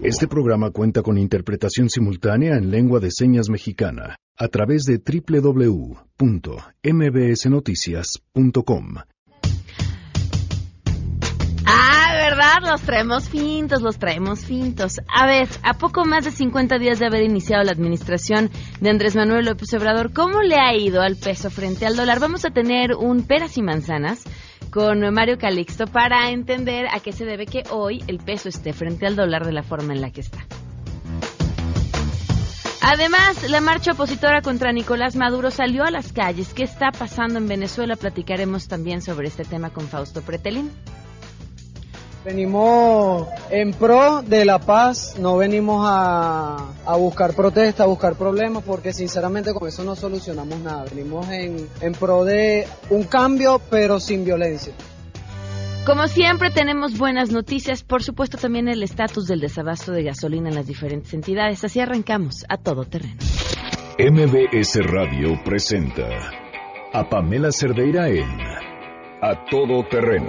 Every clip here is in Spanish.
Este programa cuenta con interpretación simultánea en lengua de señas mexicana a través de www.mbsnoticias.com. Ah, ¿verdad? Los traemos fintos, los traemos fintos. A ver, a poco más de 50 días de haber iniciado la administración de Andrés Manuel López Obrador, ¿cómo le ha ido al peso frente al dólar? Vamos a tener un peras y manzanas con Mario Calixto para entender a qué se debe que hoy el peso esté frente al dólar de la forma en la que está. Además, la marcha opositora contra Nicolás Maduro salió a las calles. ¿Qué está pasando en Venezuela? Platicaremos también sobre este tema con Fausto Pretelín. Venimos en pro de la paz, no venimos a, a buscar protesta, a buscar problemas, porque sinceramente con eso no solucionamos nada. Venimos en, en pro de un cambio, pero sin violencia. Como siempre tenemos buenas noticias, por supuesto también el estatus del desabasto de gasolina en las diferentes entidades. Así arrancamos a todo terreno. MBS Radio presenta a Pamela Cerdeira en A Todo Terreno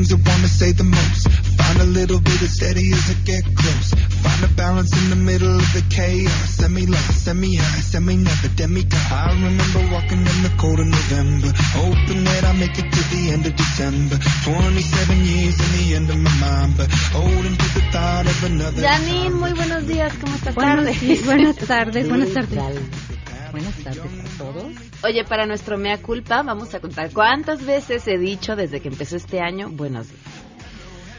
Things I wanna say the most. Find a little bit of steady as I get close. Find a balance in the middle of the chaos. Semi lost, semi high, semi never demigod. I remember walking in the cold of November, hoping that I make it to the end of December. 27 years in the end of my mind, but holding to the thought of another. Janine, muy buenos días, ¿cómo estás? Buenas, sí, buenas tardes, buenas tardes. Buenas tardes a todos. Oye, para nuestro mea culpa, vamos a contar cuántas veces he dicho desde que empezó este año buenos días.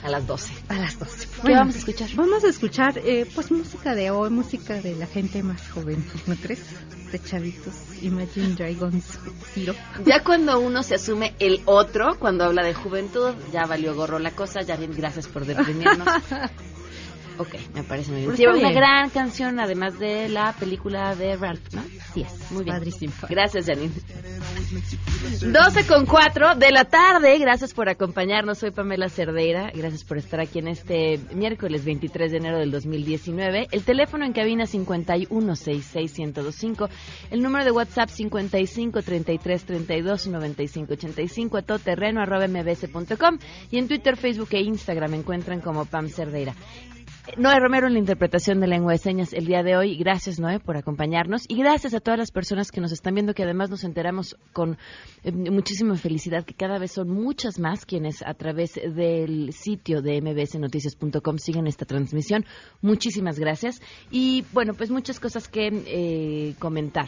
A las 12. A las 12. ¿Qué vamos a escuchar? Vamos a escuchar, eh, pues, música de hoy, música de la gente más joven, ¿no crees? De chavitos, Imagine Dragons, Zero. Ya cuando uno se asume el otro, cuando habla de juventud, ya valió gorro la cosa. Ya bien, gracias por deprimirnos. Ok, me parece muy bien. Sí, una gran canción, además de la película de Ralph, ¿no? Sí, es. Muy bien. Padrísimo. Gracias, Janine. 12 con 4 de la tarde. Gracias por acompañarnos. Soy Pamela Cerdeira. Gracias por estar aquí en este miércoles 23 de enero del 2019. El teléfono en cabina 5166125. El número de WhatsApp 5533329585. A todoterreno arroba mbs.com. Y en Twitter, Facebook e Instagram me encuentran como Pam Cerdeira. Noé Romero en la interpretación de lengua de señas el día de hoy. Gracias, Noé, por acompañarnos. Y gracias a todas las personas que nos están viendo, que además nos enteramos con eh, muchísima felicidad que cada vez son muchas más quienes a través del sitio de mbsnoticias.com siguen esta transmisión. Muchísimas gracias. Y bueno, pues muchas cosas que eh, comentar.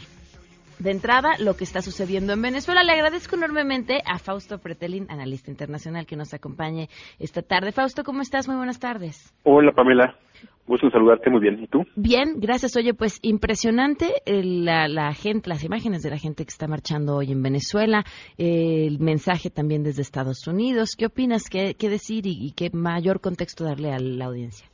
De entrada, lo que está sucediendo en Venezuela. Le agradezco enormemente a Fausto Pretelín, analista internacional, que nos acompañe esta tarde. Fausto, ¿cómo estás? Muy buenas tardes. Hola, Pamela. Gusto saludarte muy bien. ¿Y tú? Bien, gracias. Oye, pues impresionante la, la, gente, las imágenes de la gente que está marchando hoy en Venezuela, el mensaje también desde Estados Unidos. ¿Qué opinas? ¿Qué, qué decir y, y qué mayor contexto darle a la audiencia?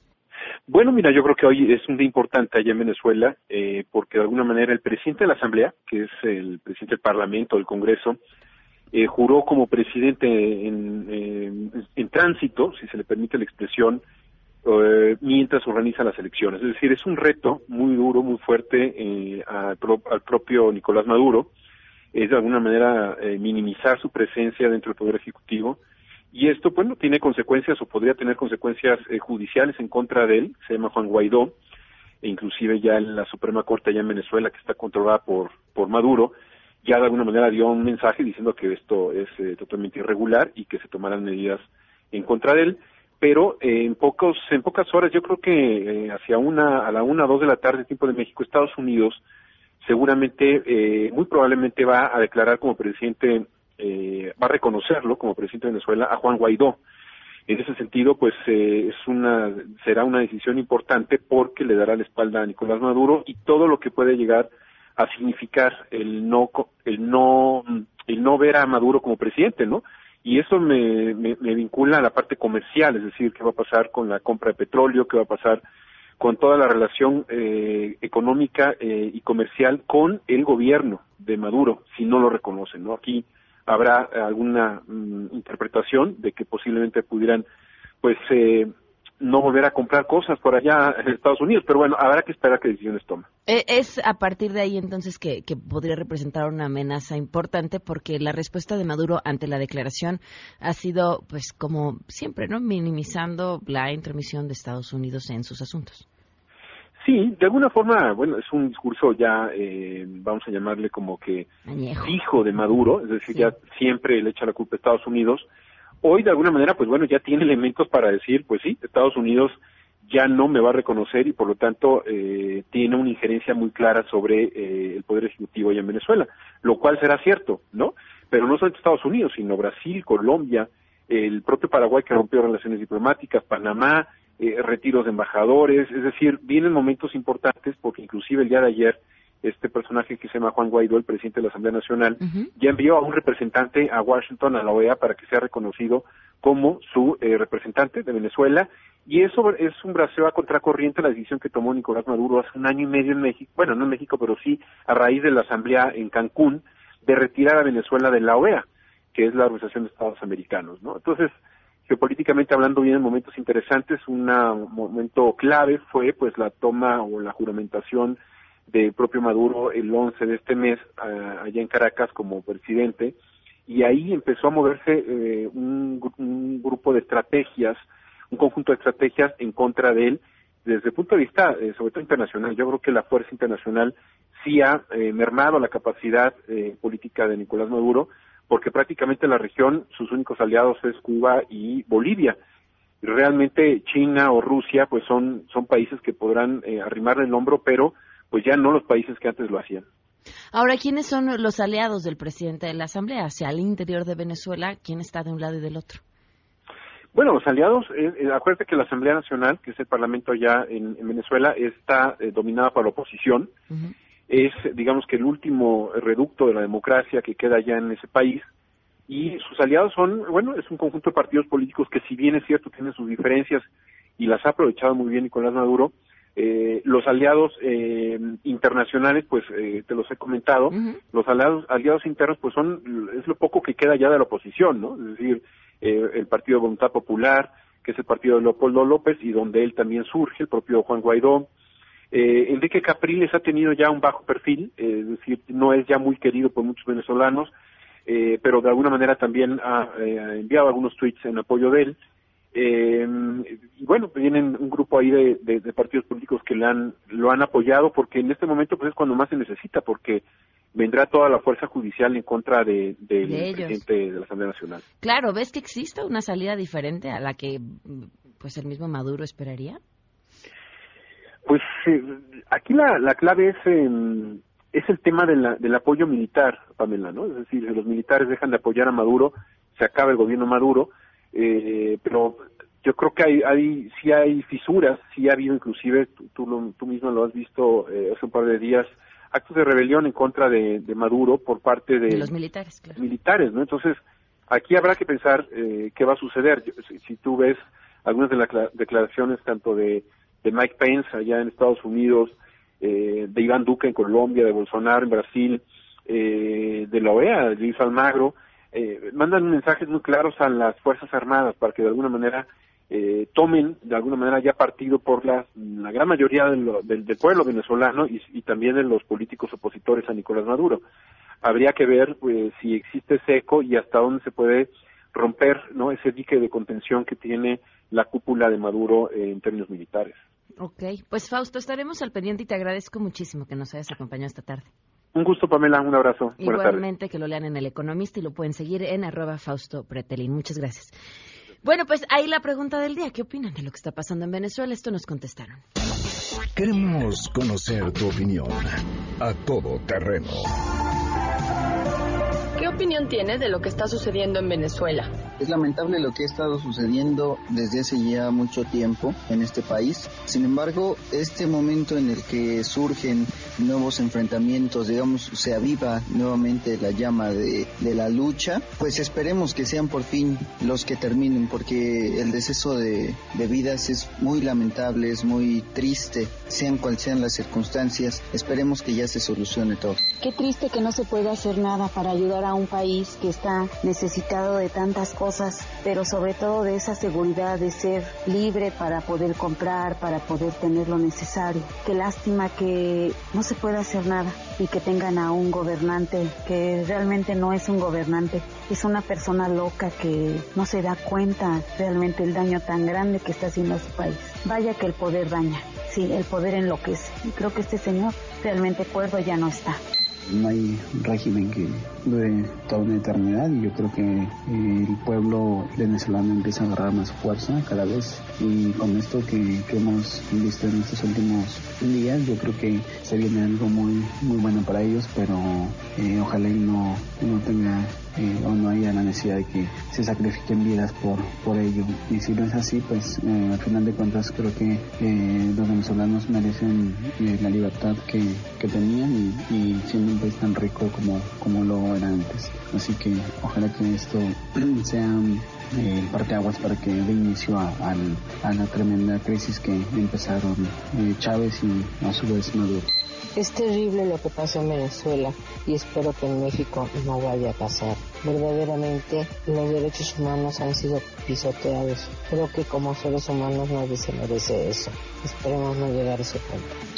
Bueno, mira, yo creo que hoy es un día importante allá en Venezuela, eh, porque de alguna manera el presidente de la Asamblea, que es el presidente del Parlamento, del Congreso, eh, juró como presidente en, tránsito, si se le permite la expresión, eh, mientras organiza las elecciones. Es decir, es un reto muy duro, muy fuerte eh, al, pro, al, propio Nicolás Maduro, es de alguna manera eh, minimizar su presencia dentro del Poder Ejecutivo y esto, bueno, tiene consecuencias o podría tener consecuencias eh, judiciales en contra de él, se llama Juan Guaidó, e inclusive ya en la Suprema Corte allá en Venezuela, que está controlada por, por Maduro, ya de alguna manera dio un mensaje diciendo que esto es eh, totalmente irregular y que se tomarán medidas en contra de él, pero eh, en pocos en pocas horas, yo creo que eh, hacia una a la una dos de la tarde tiempo de México, Estados Unidos seguramente eh, muy probablemente va a declarar como presidente eh, va a reconocerlo como presidente de Venezuela a Juan Guaidó. En ese sentido, pues eh, es una será una decisión importante porque le dará la espalda a Nicolás Maduro y todo lo que puede llegar a significar el no el no el no ver a Maduro como presidente, ¿no? Y eso me, me, me vincula a la parte comercial, es decir, qué va a pasar con la compra de petróleo, qué va a pasar con toda la relación eh, económica eh, y comercial con el gobierno de Maduro, si no lo reconocen, ¿no? Aquí habrá alguna mm, interpretación de que posiblemente pudieran pues eh, no volver a comprar cosas por allá en Estados Unidos. Pero bueno, habrá que esperar qué decisiones toma. Eh, es a partir de ahí entonces que, que, podría representar una amenaza importante porque la respuesta de Maduro ante la declaración ha sido, pues como siempre, ¿no? Minimizando la intromisión de Estados Unidos en sus asuntos. Sí, de alguna forma, bueno, es un discurso ya, eh, vamos a llamarle como que fijo de Maduro, es decir, ya siempre le echa la culpa a Estados Unidos. Hoy, de alguna manera, pues bueno, ya tiene elementos para decir, pues sí, Estados Unidos ya no me va a reconocer y por lo tanto eh, tiene una injerencia muy clara sobre eh, el poder ejecutivo allá en Venezuela, lo cual será cierto, ¿no? Pero no solo Estados Unidos, sino Brasil, Colombia, el propio Paraguay que rompió relaciones diplomáticas, Panamá, eh, retiros de embajadores, es decir, vienen momentos importantes porque inclusive el día de ayer este personaje que se llama Juan Guaidó, el presidente de la Asamblea Nacional, ya envió a un representante a Washington, a la OEA, para que sea reconocido como su eh, representante de Venezuela. Y eso es un braseo a contracorriente la decisión que tomó Nicolás Maduro hace un año y medio en México, bueno, no en México, pero sí a raíz de la Asamblea en Cancún, de retirar a Venezuela de la OEA, que es la Organización de Estados Americanos, ¿no? Entonces, políticamente hablando vienen momentos interesantes. Un momento clave fue pues la toma o la juramentación del propio Maduro el 11 de este mes allá en Caracas como presidente y ahí empezó a moverse eh, un, grupo de estrategias, un conjunto de estrategias en contra de él desde el punto de vista, eh, sobre todo internacional. Yo creo que la fuerza internacional sí ha eh, mermado la capacidad política de Nicolás Maduro porque prácticamente la región sus únicos aliados es Cuba y Bolivia. Realmente China o Rusia pues son, son países que podrán eh, arrimarle el hombro, pero pues ya no los países que antes lo hacían. Ahora, ¿quiénes son los aliados del presidente de la Asamblea? Hacia el interior de Venezuela, ¿quién está de un lado y del otro? Bueno, los aliados, eh, eh acuérdate que la Asamblea Nacional, que es el Parlamento allá en, Venezuela, está eh, dominada por la oposición es, digamos que el último reducto de la democracia que queda ya en ese país, y sus aliados son, bueno, es un conjunto de partidos políticos que si bien es cierto tienen sus diferencias y las ha aprovechado muy bien Nicolás Maduro, eh, los aliados eh, internacionales, pues eh, te los he comentado, los aliados, aliados internos, pues son, es lo poco que queda ya de la oposición, ¿no? Es decir, el Partido de Voluntad Popular, que es el partido de Leopoldo López y donde él también surge, el propio Juan Guaidó, eh, Enrique Capriles ha tenido ya un bajo perfil, eh, es decir, no es ya muy querido por muchos venezolanos, eh, pero de alguna manera también ha, enviado algunos tweets en apoyo de él. y bueno, vienen un grupo ahí de, partidos políticos que le han, lo han apoyado porque en este momento pues es cuando más se necesita, porque vendrá toda la fuerza judicial en contra del presidente de la Asamblea Nacional. Claro, ¿ves que existe una salida diferente a la que pues el mismo Maduro esperaría? Pues eh, aquí la, la clave es em, es el tema de la, del apoyo militar, Pamela, ¿no? Es decir, si los militares dejan de apoyar a Maduro, se acaba el gobierno Maduro, eh, pero yo creo que hay, hay sí hay fisuras, sí ha habido inclusive, tú, tú, mismo lo has visto eh, hace un par de días, actos de rebelión en contra de, Maduro por parte de, los militares, claro. militares, ¿no? Entonces, aquí habrá que pensar eh, qué va a suceder. Si, si, tú ves algunas de las declaraciones tanto de de Mike Pence allá en Estados Unidos, eh, de Iván Duque en Colombia, de Bolsonaro en Brasil, eh, de la OEA, de Luis Almagro, eh, mandan mensajes muy claros a las Fuerzas Armadas para que de alguna manera eh, tomen de alguna manera ya partido por la, gran mayoría del, pueblo venezolano y, y, también de los políticos opositores a Nicolás Maduro. Habría que ver pues, si existe ese eco y hasta dónde se puede romper no ese dique de contención que tiene la cúpula de Maduro en términos militares. Ok, pues Fausto, estaremos al pendiente y te agradezco muchísimo que nos hayas acompañado esta tarde. Un gusto, Pamela, un abrazo. Igualmente que lo lean en El Economista y lo pueden seguir en arroba Fausto Pretelín. Muchas gracias. Bueno, pues ahí la pregunta del día. ¿Qué opinan de lo que está pasando en Venezuela? Esto nos contestaron. Queremos conocer tu opinión a todo terreno ¿Qué opinión tiene de lo que está sucediendo en Venezuela? Es lamentable lo que ha estado sucediendo desde hace ya mucho tiempo en este país. Sin embargo, este momento en el que surgen nuevos enfrentamientos, digamos, se aviva nuevamente la llama de, la lucha, pues esperemos que sean por fin los que terminen, porque el deceso de, vidas es muy lamentable, es muy triste, sean cuales sean las circunstancias. Esperemos que ya se solucione todo. Qué triste que no se pueda hacer nada para ayudar a un país que está necesitado de tantas cosas cosas, pero sobre todo de esa seguridad de ser libre para poder comprar, para poder tener lo necesario. Qué lástima que no se pueda hacer nada y que tengan a un gobernante que realmente no es un gobernante, es una persona loca que no se da cuenta realmente el daño tan grande que está haciendo a su país. Vaya que el poder daña, sí, el poder enloquece. Y creo que este señor realmente cuerdo ya no está no hay régimen que dure toda una eternidad. Y yo creo que eh, el pueblo venezolano empieza a agarrar más fuerza cada vez. Y con esto que, hemos visto en estos últimos días yo creo que se viene algo muy muy bueno para ellos pero eh, ojalá y no, no tenga eh, o no haya la necesidad de que se sacrifiquen vidas por, por ello. Y si no es así, pues eh, al final de cuentas creo que eh, los venezolanos merecen la libertad que, que tenían y, y, siendo un país tan rico como, como lo era antes. Así que ojalá que esto sea el parteaguas para que dé inicio a, a, la tremenda crisis que empezaron Chávez y a su vez Maduro. Es terrible lo que pasa en Venezuela y espero que en México no vaya a pasar. Verdaderamente los derechos humanos han sido pisoteados. Creo que como seres humanos nadie se merece eso. Esperemos no llegar a ese punto.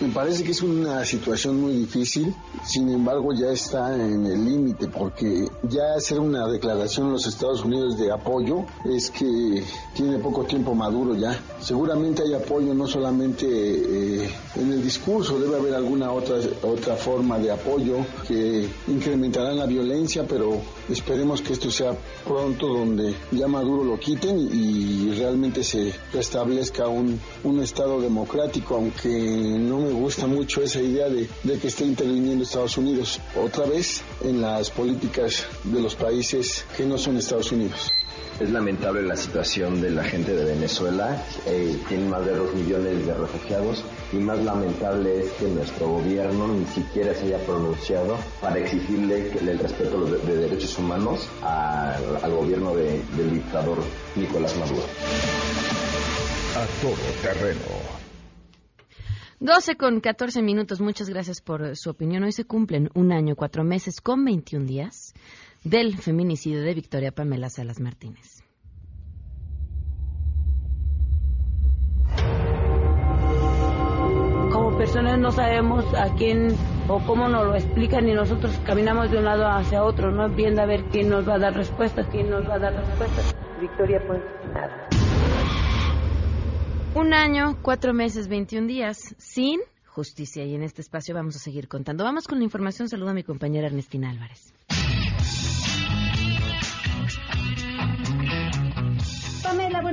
Me parece que es una situación muy difícil, sin embargo ya está en el límite porque ya hacer una declaración en los Estados Unidos de apoyo es que tiene poco tiempo maduro ya. Seguramente hay apoyo no solamente eh, en el discurso, debe haber alguna otra, otra forma de apoyo que incrementará la violencia, pero esperemos que esto sea pronto donde ya Maduro lo quiten y realmente se restablezca un, un Estado democrático, aunque no me me gusta mucho esa idea de, que esté interviniendo Estados Unidos otra vez en las políticas de los países que no son Estados Unidos. Es lamentable la situación de la gente de Venezuela. Eh, tiene más de dos millones de refugiados y más lamentable es que nuestro gobierno ni siquiera se haya pronunciado para exigirle el respeto de, derechos humanos al gobierno del dictador Nicolás Maduro. A todo terreno 12 con 14 minutos. Muchas gracias por su opinión. Hoy se cumplen un año, cuatro meses con 21 días del feminicidio de Victoria Pamela Salas Martínez. Como personas no sabemos a quién o cómo nos lo explican y nosotros caminamos de un lado hacia otro, no viendo a ver quién nos va a dar respuestas, quién nos va a dar respuestas. Victoria, pues nada. Un año, cuatro meses, 21 días sin justicia y en este espacio vamos a seguir contando. Vamos con la información. Saludo a mi compañera Ernestina Álvarez.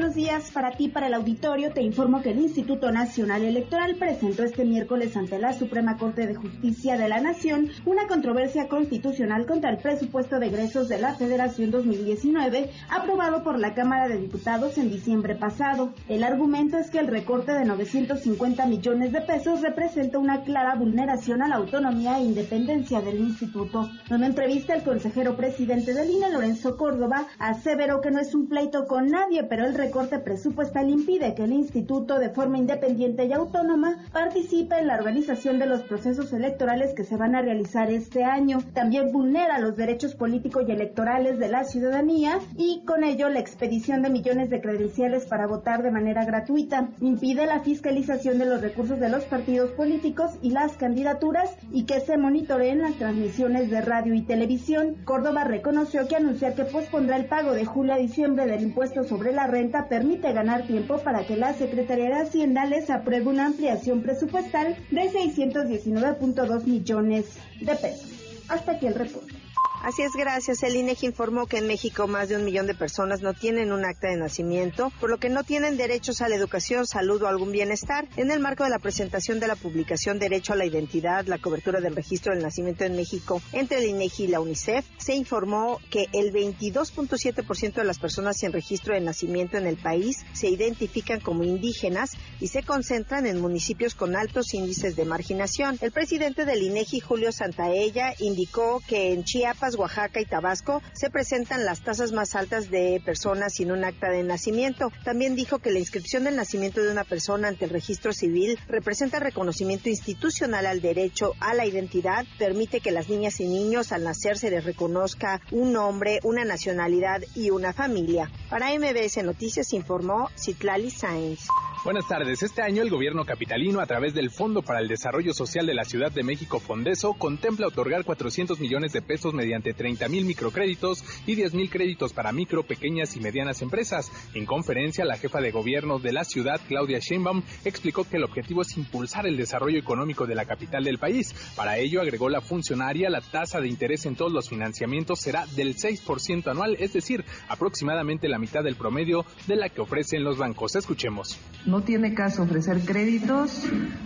Buenos días. Para ti, para el auditorio, te informo que el Instituto Nacional Electoral presentó este miércoles ante la Suprema Corte de Justicia de la Nación una controversia constitucional contra el presupuesto de egresos de la Federación 2019 aprobado por la Cámara de Diputados en diciembre pasado. El argumento es que el recorte de 950 millones de pesos representa una clara vulneración a la autonomía e independencia del instituto. En una entrevista, el consejero presidente del INE, Lorenzo Córdoba, aseveró que no es un pleito con nadie, pero el recorte presupuestal impide que el instituto de forma independiente y autónoma participe en la organización de los procesos electorales que se van a realizar este año. También vulnera los derechos políticos y electorales de la ciudadanía y con ello la expedición de millones de credenciales para votar de manera gratuita. Impide la fiscalización de los recursos de los partidos políticos y las candidaturas y que se monitoreen las transmisiones de radio y televisión. Córdoba reconoció que anunciar que pospondrá el pago de julio a diciembre del impuesto sobre la renta permite ganar tiempo para que la Secretaría de Hacienda les apruebe una ampliación presupuestal de 619.2 millones de pesos. Hasta aquí el reporte. Así es, gracias. El INEGI informó que en México más de un millón de personas no tienen un acta de nacimiento, por lo que no tienen derechos a la educación, salud o algún bienestar. En el marco de la presentación de la publicación Derecho a la Identidad, la cobertura del registro del nacimiento en México entre el INEGI y la UNICEF, se informó que el 22.7% de las personas sin registro de nacimiento en el país se identifican como indígenas y se concentran en municipios con altos índices de marginación. El presidente del INEGI, Julio Santaella, indicó que en Chiapas Oaxaca y Tabasco se presentan las tasas más altas de personas sin un acta de nacimiento. También dijo que la inscripción del nacimiento de una persona ante el registro civil representa reconocimiento institucional al derecho a la identidad, permite que las niñas y niños al nacer se les reconozca un nombre, una nacionalidad y una familia. Para MBS Noticias informó Citlali Sáenz. Buenas tardes. Este año el gobierno capitalino, a través del Fondo para el Desarrollo Social de la Ciudad de México, Fondeso, contempla otorgar 400 millones de pesos mediante 30 mil microcréditos y 10 mil créditos para micro, pequeñas y medianas empresas. En conferencia, la jefa de gobierno de la ciudad, Claudia Sheinbaum, explicó que el objetivo es impulsar el desarrollo económico de la capital del país. Para ello, agregó la funcionaria, la tasa de interés en todos los financiamientos será del 6% anual, es decir, aproximadamente la mitad del promedio de la que ofrecen los bancos. Escuchemos. No tiene caso ofrecer créditos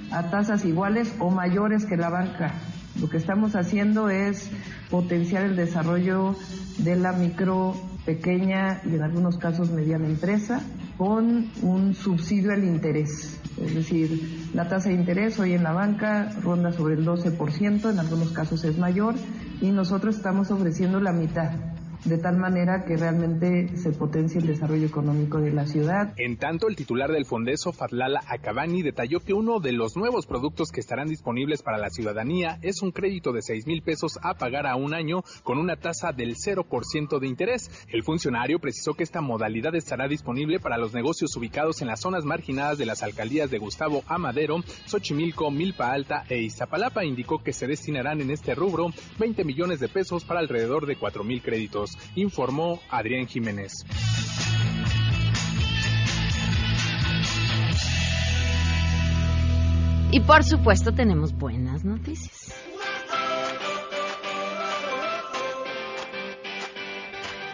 a tasas iguales o mayores que la banca. Lo que estamos haciendo es potenciar el desarrollo de la micro, pequeña y en algunos casos mediana empresa con un subsidio al interés. Es decir, la tasa de interés hoy en la banca ronda sobre el 12%, en algunos casos es mayor, y nosotros estamos ofreciendo la mitad de tal manera que realmente se potencie el desarrollo económico de la ciudad. En tanto, el titular del Fondeso, Fadlala Acabani, detalló que uno de los nuevos productos que estarán disponibles para la ciudadanía es un crédito de 6 mil pesos a pagar a un año con una tasa del 0% de interés. El funcionario precisó que esta modalidad estará disponible para los negocios ubicados en las zonas marginadas de las alcaldías de Gustavo Amadero, Xochimilco, Milpa Alta e Iztapalapa. Indicó que se destinarán en este rubro 20 millones de pesos para alrededor de 4 mil créditos informó Adrián Jiménez. Y por supuesto tenemos buenas noticias.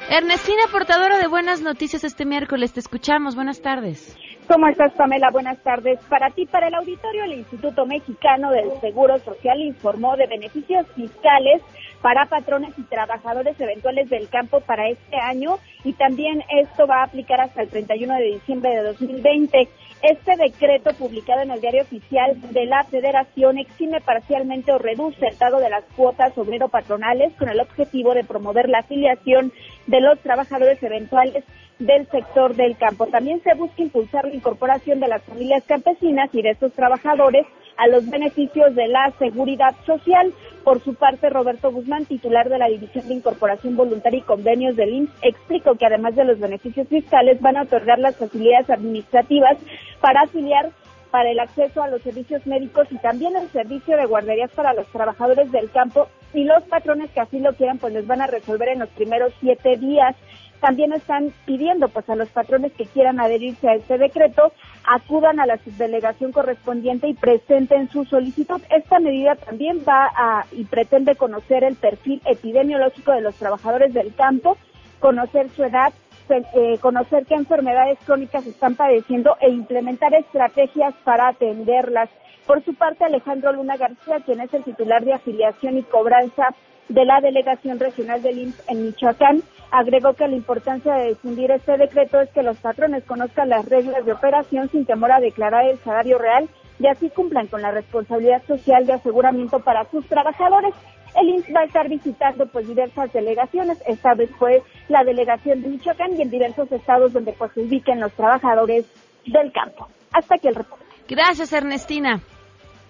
Ernestina, portadora de buenas noticias este miércoles, te escuchamos. Buenas tardes. ¿Cómo estás, Pamela? Buenas tardes. Para ti, para el auditorio, el Instituto Mexicano del Seguro Social informó de beneficios fiscales para patrones y trabajadores eventuales del campo para este año y también esto va a aplicar hasta el 31 de diciembre de 2020. Este decreto publicado en el diario oficial de la Federación exime parcialmente o reduce el pago de las cuotas obrero-patronales con el objetivo de promover la afiliación de los trabajadores eventuales del sector del campo. También se busca impulsar la incorporación de las familias campesinas y de estos trabajadores a los beneficios de la seguridad social. Por su parte, Roberto Guzmán, titular de la División de Incorporación Voluntaria y Convenios del IMSS, explicó que además de los beneficios fiscales van a otorgar las facilidades administrativas para afiliar para el acceso a los servicios médicos y también el servicio de guarderías para los trabajadores del campo y los patrones que así lo quieran pues les van a resolver en los primeros siete días también están pidiendo pues a los patrones que quieran adherirse a este decreto acudan a la subdelegación correspondiente y presenten su solicitud. Esta medida también va a y pretende conocer el perfil epidemiológico de los trabajadores del campo, conocer su edad, eh, conocer qué enfermedades crónicas están padeciendo e implementar estrategias para atenderlas. Por su parte, Alejandro Luna García, quien es el titular de afiliación y cobranza de la Delegación Regional del IMSS en Michoacán, agregó que la importancia de difundir este decreto es que los patrones conozcan las reglas de operación sin temor a declarar el salario real y así cumplan con la responsabilidad social de aseguramiento para sus trabajadores. El IMSS va a estar visitando pues diversas delegaciones, esta vez fue la delegación de Michoacán y en diversos estados donde pues se ubiquen los trabajadores del campo. Hasta aquí el reporte. Gracias, Ernestina.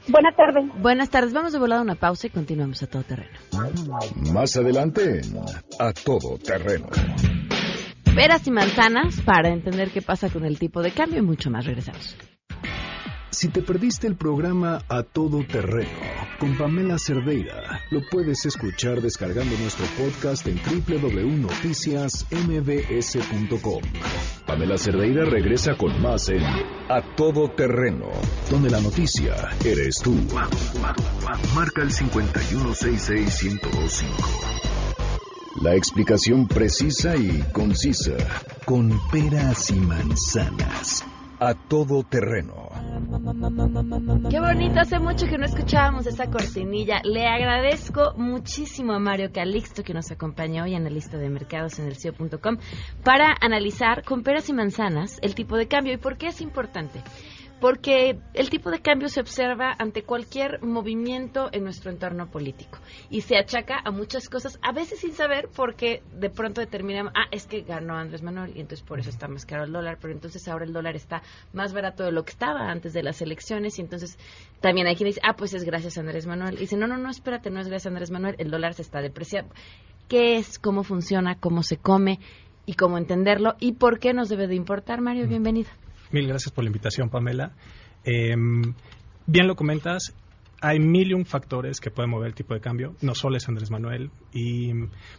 Buenas tardes. Buenas tardes. Vamos de volada a una pausa y continuamos a todo terreno. Más adelante, a todo terreno. Peras y manzanas para entender qué pasa con el tipo de cambio y mucho más. Regresamos. Si te perdiste el programa A Todo Terreno con Pamela Cerdeira, lo puedes escuchar descargando nuestro podcast en www.noticiasmbs.com. Pamela Cerdeira regresa con más en A Todo Terreno, donde la noticia eres tú. Marca el 5166125. La explicación precisa y concisa, con peras y manzanas. A todo terreno. Qué bonito, hace mucho que no escuchábamos esa cortinilla. Le agradezco muchísimo a Mario Calixto que nos acompañó hoy en la lista de mercados en el CIO.com para analizar con peras y manzanas el tipo de cambio y por qué es importante. Porque el tipo de cambio se observa ante cualquier movimiento en nuestro entorno político y se achaca a muchas cosas, a veces sin saber, porque de pronto determinamos, ah, es que ganó Andrés Manuel y entonces por eso está más caro el dólar, pero entonces ahora el dólar está más barato de lo que estaba antes de las elecciones y entonces también hay quien dice, ah, pues es gracias a Andrés Manuel. Y dice, no, no, no, espérate, no es gracias a Andrés Manuel, el dólar se está depreciando. ¿Qué es? ¿Cómo funciona? ¿Cómo se come? Y cómo entenderlo y por qué nos debe de importar. Mario, bienvenido. Mil gracias por la invitación, Pamela. Em, bien lo comentas, hay mil y un factores que pueden mover el tipo de cambio, no solo es Andrés Manuel. Y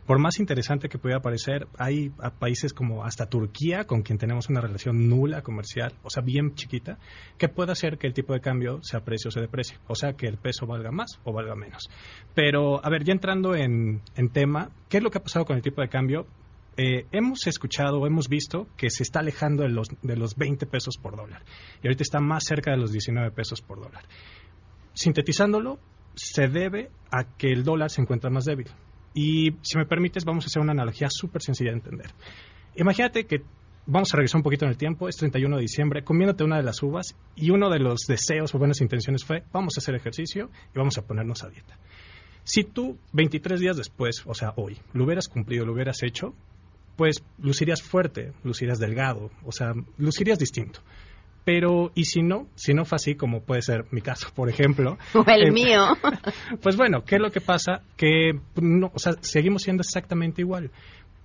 por más interesante que pueda parecer, hay países como hasta Turquía, con quien tenemos una relación nula comercial, o sea, bien chiquita, que puede hacer que el tipo de cambio se aprecie o se deprecie, o sea, que el peso valga más o valga menos. Pero, a ver, ya entrando en, en tema, ¿qué es lo que ha pasado con el tipo de cambio? Eh, hemos escuchado, hemos visto que se está alejando de los, de los 20 pesos por dólar y ahorita está más cerca de los 19 pesos por dólar. Sintetizándolo, se debe a que el dólar se encuentra más débil. Y si me permites, vamos a hacer una analogía súper sencilla de entender. Imagínate que vamos a regresar un poquito en el tiempo, es 31 de diciembre, comiéndote una de las uvas y uno de los deseos o buenas intenciones fue, vamos a hacer ejercicio y vamos a ponernos a dieta. Si tú 23 días después, o sea, hoy, lo hubieras cumplido, lo hubieras hecho, pues lucirías fuerte, lucirías delgado, o sea, lucirías distinto. Pero, ¿y si no? Si no fue así, como puede ser mi caso, por ejemplo. O el eh, mío. Pues bueno, ¿qué es lo que pasa? Que, no, o sea, seguimos siendo exactamente igual.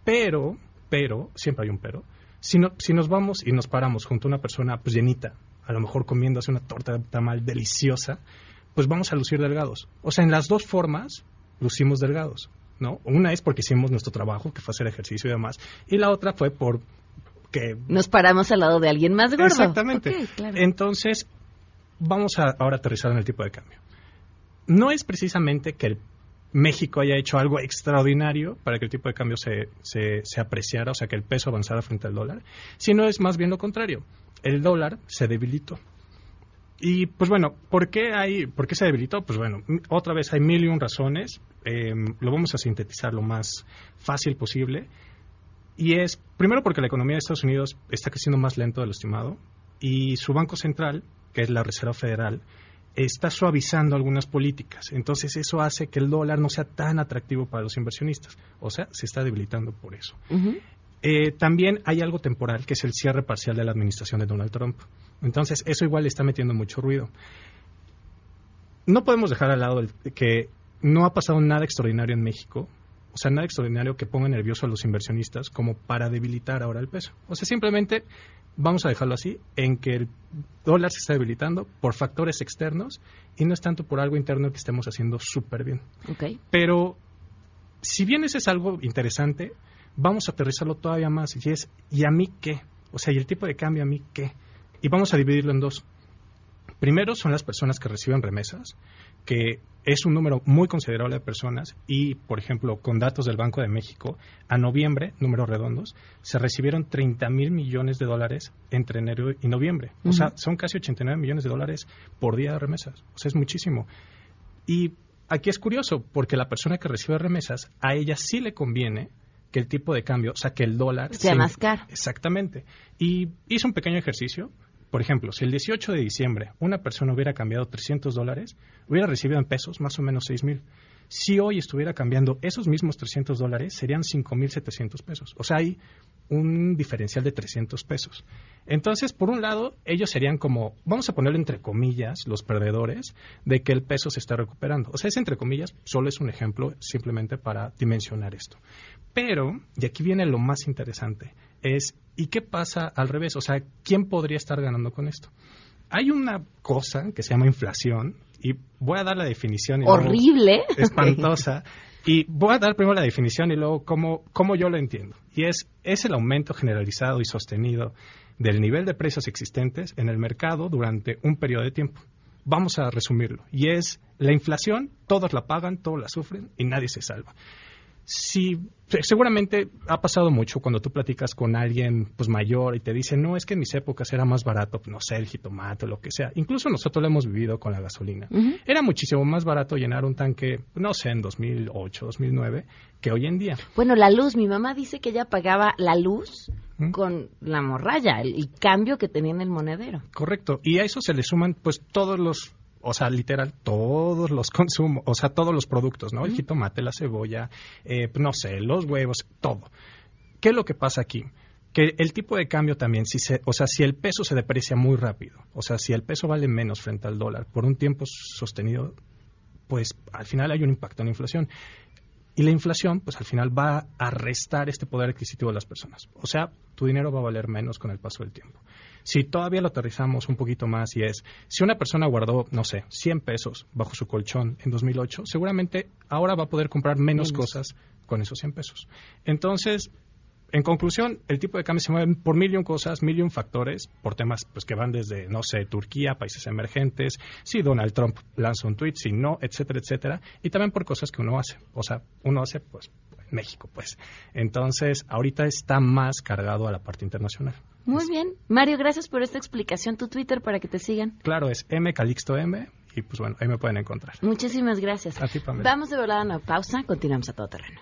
Pero, pero, siempre hay un pero, si, no, si nos vamos y nos paramos junto a una persona pues llenita, a lo mejor comiéndose una torta de tamal deliciosa, pues vamos a lucir delgados. O sea, en las dos formas lucimos delgados. ¿No? Una es porque hicimos nuestro trabajo, que fue hacer ejercicio y demás, y la otra fue por que... Nos paramos al lado de alguien más gordo. Exactamente. Entonces, vamos a ahora aterrizar en el tipo de cambio. No es precisamente que México haya hecho algo extraordinario para que el tipo de cambio se, se, se, apreciara, o sea, que el peso avanzara frente al dólar, sino es más bien lo contrario. El dólar se debilitó. Y pues bueno, ¿por qué, hay, ¿por qué se debilitó? Pues bueno, otra vez hay mil y un razones. Em, lo vamos a sintetizar lo más fácil posible. Y es, primero porque la economía de Estados Unidos está creciendo más lento de lo estimado y su Banco Central, que es la Reserva Federal, está suavizando algunas políticas. Entonces eso hace que el dólar no sea tan atractivo para los inversionistas. O sea, se está debilitando por eso. Eh, también hay algo temporal, que es el cierre parcial de la administración de Donald Trump. Entonces, eso igual le está metiendo mucho ruido. No podemos dejar al lado que no ha pasado nada extraordinario en México, o sea, nada extraordinario que ponga nervioso a los inversionistas como para debilitar ahora el peso. O sea, simplemente vamos a dejarlo así, en que el dólar se está debilitando por factores externos y no es tanto por algo interno que estemos haciendo súper bien. Okay. Pero si bien ese es algo interesante, vamos a aterrizarlo todavía más y es, ¿y a mí qué? O sea, ¿y el tipo de cambio a mí qué? Y vamos a dividirlo en dos. Primero son las personas que reciben remesas, que es un número muy considerable de personas y, por ejemplo, con datos del Banco de México, a noviembre, números redondos, se recibieron 30 mil millones de dólares entre enero y noviembre. O sea, son casi 89 millones de dólares por día de remesas. O sea, es muchísimo. Y aquí es curioso, porque la persona que recibe remesas, a ella sí le conviene que el tipo de cambio, o sea, que el dólar sea más caro. Exactamente. Y hizo un pequeño ejercicio por ejemplo, si el 18 de diciembre una persona hubiera cambiado 300 dólares, hubiera recibido en pesos más o menos 6 mil. Si hoy estuviera cambiando esos mismos 300 dólares, serían 5.700 pesos. O sea, hay un diferencial de 300 pesos. Entonces, por un lado, ellos serían como, vamos a ponerlo entre comillas, los perdedores de que el peso se está recuperando. O sea, es entre comillas, solo es un ejemplo simplemente para dimensionar esto. Pero, y aquí viene lo más interesante, es ¿y qué pasa al revés? O sea, ¿quién podría estar ganando con esto? Hay una cosa que se llama inflación y voy a dar la definición. Horrible. espantosa. Y voy a dar primero la definición y luego cómo, cómo yo lo entiendo. Y es, es el aumento generalizado y sostenido del nivel de precios existentes en el mercado durante un periodo de tiempo. Vamos a resumirlo. Y es la inflación, todos la pagan, todos la sufren y nadie se salva. Si seguramente ha pasado mucho cuando tú platicas con alguien pues mayor y te dice, no, es que en mis épocas era más barato, no sé, el jitomate o lo que sea. Incluso nosotros lo hemos vivido con la gasolina. Era muchísimo más barato llenar un tanque, no sé, en 2008, 2009, que hoy en día. Bueno, la luz, mi mamá dice que ella pagaba la luz con la morralla, el, el cambio que tenía en el monedero. Correcto. Y a eso se le suman pues todos los o sea, literal, todos los consumos, o sea, todos los productos, ¿no? El jitomate, la cebolla, eh, no sé, los huevos, todo. ¿Qué es lo que pasa aquí? Que el tipo de cambio también, si se, o sea, si el peso se deprecia muy rápido, o sea, si el peso vale menos frente al dólar por un tiempo sostenido, pues al final hay un impacto en la inflación. Y la inflación, pues al final va a restar este poder adquisitivo de las personas. O sea, tu dinero va a valer menos con el paso del tiempo. Si todavía lo aterrizamos un poquito más y es, si una persona guardó, no sé, 100 pesos bajo su colchón en 2008, seguramente ahora va a poder comprar menos, cosas con esos 100 pesos. Entonces, en conclusión, el tipo de cambio se mueve por mil y un cosas, mil y un factores, por temas pues, que van desde, no sé, Turquía, países emergentes, si Donald Trump lanza un tweet, si no, etcétera, etcétera, y también por cosas que uno hace. O sea, uno hace, pues, México, pues. Entonces, ahorita está más cargado a la parte internacional. Muy bien. Mario, gracias por esta explicación. Tu Twitter para que te sigan. Claro, es mcalixtoM y pues bueno, ahí me pueden encontrar. Muchísimas gracias. A ti, Pamela. Vamos de volada a una pausa. Continuamos a todo terreno.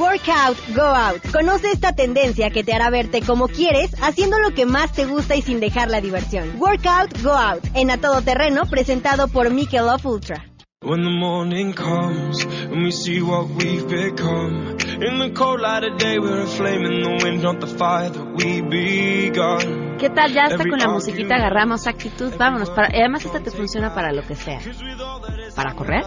Workout, go out. Conoce esta tendencia que te hará verte como quieres, haciendo lo que más te gusta y sin dejar la diversión. Workout, go out. En A Todo Terreno, presentado por Michelob Ultra. When the morning comes and we see what we've become. In the cold light of day, we're a flame in the wind, not the fire that we begun. ¿Qué tal? Ya está con la musiquita, agarramos actitud, vámonos. Para, además, esta te funciona para lo que sea. Para correr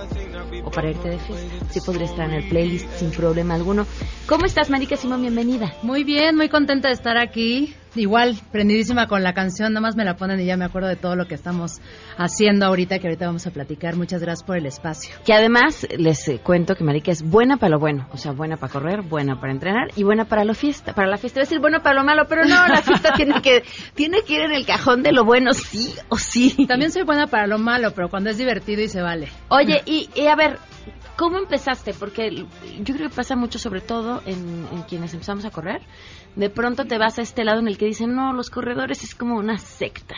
o para irte de fiesta. Sí podría estar en el playlist sin problema alguno. ¿Cómo estás, Marica Simón? Bienvenida. Muy bien, muy contenta de estar aquí. Igual, prendidísima con la canción, nada más me la ponen y ya me acuerdo de todo lo que estamos haciendo ahorita, que ahorita vamos a platicar. Muchas gracias por el espacio. Que además les eh, cuento que Marica es buena para lo bueno, o sea, buena para correr, buena para entrenar y buena para la fiesta. Para la fiesta, voy a decir buena para lo malo, pero no, la fiesta tiene que tiene que ir en el cajón de lo bueno, sí o sí. También soy buena para lo malo, pero cuando es divertido y se vale. Oye, y, y a ver, ¿cómo empezaste? Porque yo creo que pasa mucho, sobre todo en, en quienes empezamos a correr. De pronto te vas a este lado en el que dicen, no, los corredores es como una secta.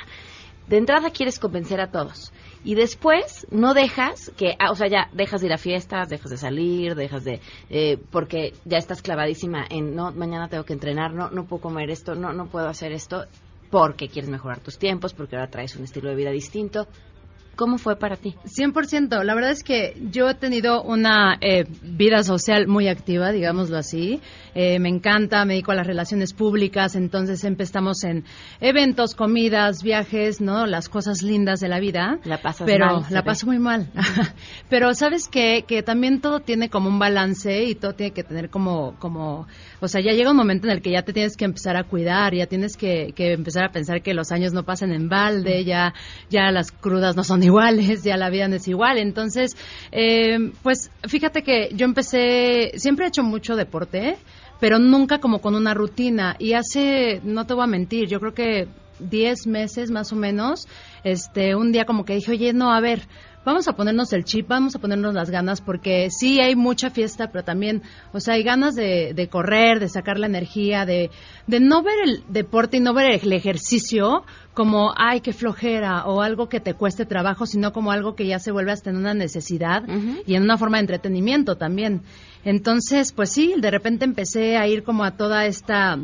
De entrada quieres convencer a todos. Y después no dejas que, ah, o sea, ya dejas de ir a fiestas, dejas de salir, dejas de, eh, porque ya estás clavadísima en, no, mañana tengo que entrenar, no, no puedo comer esto, no, no puedo hacer esto, porque quieres mejorar tus tiempos, porque ahora traes un estilo de vida distinto. ¿Cómo fue para ti? 100%. La verdad es que yo he tenido una eh, vida social muy activa, digámoslo así. Eh, me encanta, me dedico a las relaciones públicas, entonces empezamos en eventos, comidas, viajes, ¿no? Las cosas lindas de la vida. La pasas pero mal, la paso muy mal. pero sabes qué? que también todo tiene como un balance y todo tiene que tener como, como, o sea, ya llega un momento en el que ya te tienes que empezar a cuidar, ya tienes que, que empezar a pensar que los años no pasan en balde, ya, ya las crudas no son iguales, ya la vida no es igual. Entonces, eh, pues fíjate que yo empecé, siempre he hecho mucho deporte, pero nunca como con una rutina. Y hace, no te voy a mentir, yo creo que 10 meses más o menos, este, un día como que dije, oye, no, a ver, vamos a ponernos el chip, vamos a ponernos las ganas, porque sí hay mucha fiesta, pero también, o sea, hay ganas de, de correr, de sacar la energía, de, de no ver el deporte y no ver el ejercicio como, ay, qué flojera, o algo que te cueste trabajo, sino como algo que ya se vuelve hasta en una necesidad y en una forma de entretenimiento también. Entonces, pues sí, de repente empecé a ir como a toda esta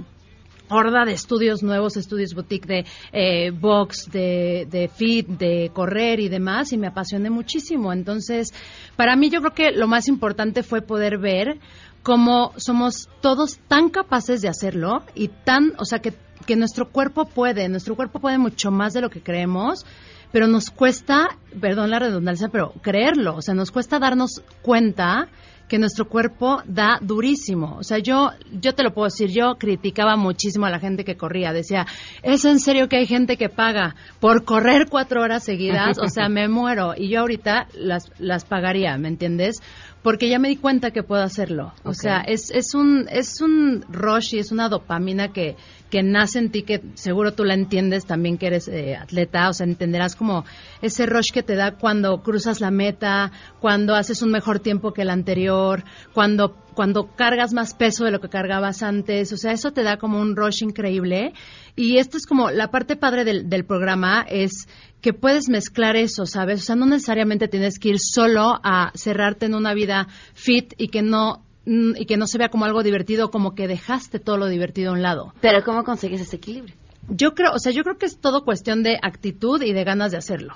horda de estudios nuevos, estudios boutique de eh, box, de, de fit, de correr y demás, y me apasioné muchísimo. Entonces, para mí yo creo que lo más importante fue poder ver cómo somos todos tan capaces de hacerlo y tan, o sea, que, que nuestro cuerpo puede, nuestro cuerpo puede mucho más de lo que creemos, pero nos cuesta, perdón la redundancia, pero creerlo, o sea, nos cuesta darnos cuenta que nuestro cuerpo da durísimo. O sea, yo, yo te lo puedo decir, yo criticaba muchísimo a la gente que corría. Decía, ¿es en serio que hay gente que paga por correr cuatro horas seguidas? O sea, me muero. Y yo ahorita las, las pagaría, ¿me entiendes? porque ya me di cuenta que puedo hacerlo. O sea, es, es, un, es un rush y es una dopamina que, que nace en ti, que seguro tú la entiendes también que eres eh, atleta, o sea, entenderás como ese rush que te da cuando cruzas la meta, cuando haces un mejor tiempo que el anterior, cuando, cuando cargas más peso de lo que cargabas antes, o sea, eso te da como un rush increíble. Y esto es como la parte padre del, del programa es que puedes mezclar eso, ¿sabes? O sea, no necesariamente tienes que ir solo a cerrarte en una vida fit y que no y que no se vea como algo divertido, como que dejaste todo lo divertido a un lado. Pero ¿cómo consigues ese equilibrio? Yo creo, o sea, yo creo que es todo cuestión de actitud y de ganas de hacerlo.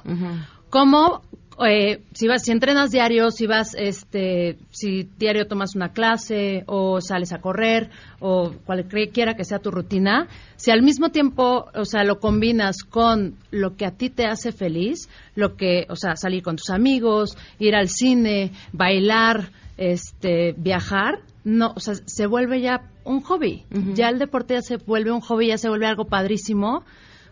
Como eh, si vas, si entrenas diario, si vas, este, si diario tomas una clase o sales a correr o cualquiera que sea tu rutina, si al mismo tiempo, o sea, lo combinas con lo que a ti te hace feliz, lo que, o sea, salir con tus amigos, ir al cine, bailar, este, viajar, no, o sea, se vuelve ya un hobby. Ya el deporte ya se vuelve un hobby, ya se vuelve algo padrísimo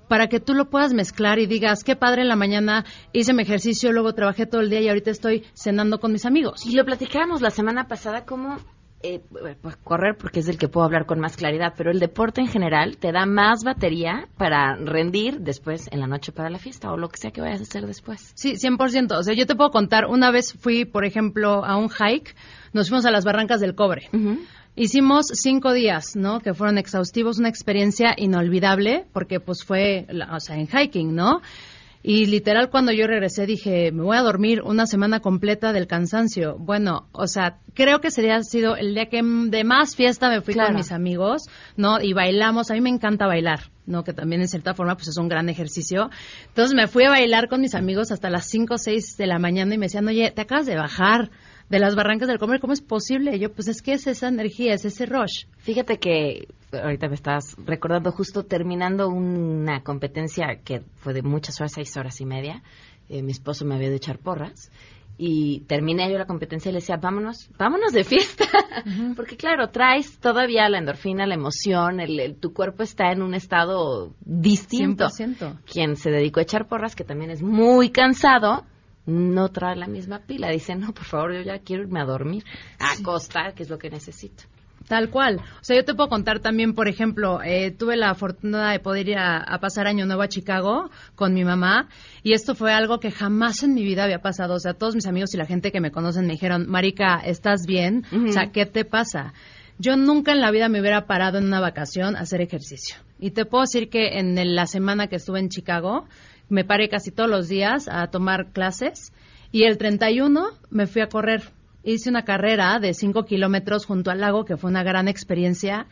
para que tú lo puedas mezclar y digas, qué padre en la mañana hice mi ejercicio, luego trabajé todo el día y ahorita estoy cenando con mis amigos. Y lo platicábamos la semana pasada, cómo eh, pues correr porque es el que puedo hablar con más claridad, pero el deporte en general te da más batería para rendir después en la noche para la fiesta o lo que sea que vayas a hacer después. Sí, 100%. O sea, yo te puedo contar, una vez fui, por ejemplo, a un hike, nos fuimos a las Barrancas del Cobre. Hicimos cinco días, ¿no? Que fueron exhaustivos, una experiencia inolvidable, porque pues fue, o sea, en hiking, ¿no? Y literal cuando yo regresé dije, me voy a dormir una semana completa del cansancio. Bueno, o sea, creo que sería sido el día que de más fiesta me fui con mis amigos, ¿no? Y bailamos, a mí me encanta bailar. ¿no? Que también en cierta forma pues es un gran ejercicio. Entonces me fui a bailar con mis amigos hasta las 5 o 6 de la mañana y me decían, oye, te acabas de bajar de las barrancas del comer, ¿cómo es posible? yo, pues es que es esa energía, es ese rush. Fíjate que ahorita me estás recordando justo terminando una competencia que fue de muchas horas, seis horas y media. Eh, mi esposo me había de echar porras y terminé yo la competencia y le decía, vámonos, vámonos de fiesta. Porque claro, traes todavía la endorfina, la emoción, el, tu cuerpo está en un estado distinto. 100%. Quien se dedicó a echar porras, que también es muy cansado, no trae la misma pila. Dice, no, por favor, yo ya quiero irme a dormir, a acostar, que es lo que necesito. Tal cual. O sea, yo te puedo contar también, por ejemplo, eh, tuve la fortuna de poder ir a, pasar Año Nuevo a Chicago con mi mamá y esto fue algo que jamás en mi vida había pasado. O sea, todos mis amigos y la gente que me conocen me dijeron, Marica, ¿estás bien? O sea, ¿qué te pasa? Yo nunca en la vida me hubiera parado en una vacación a hacer ejercicio. Y te puedo decir que en la semana que estuve en Chicago, me paré casi todos los días a tomar clases y el 31 me fui a correr. Hice una carrera de 5 kilómetros junto al lago, que fue una gran experiencia.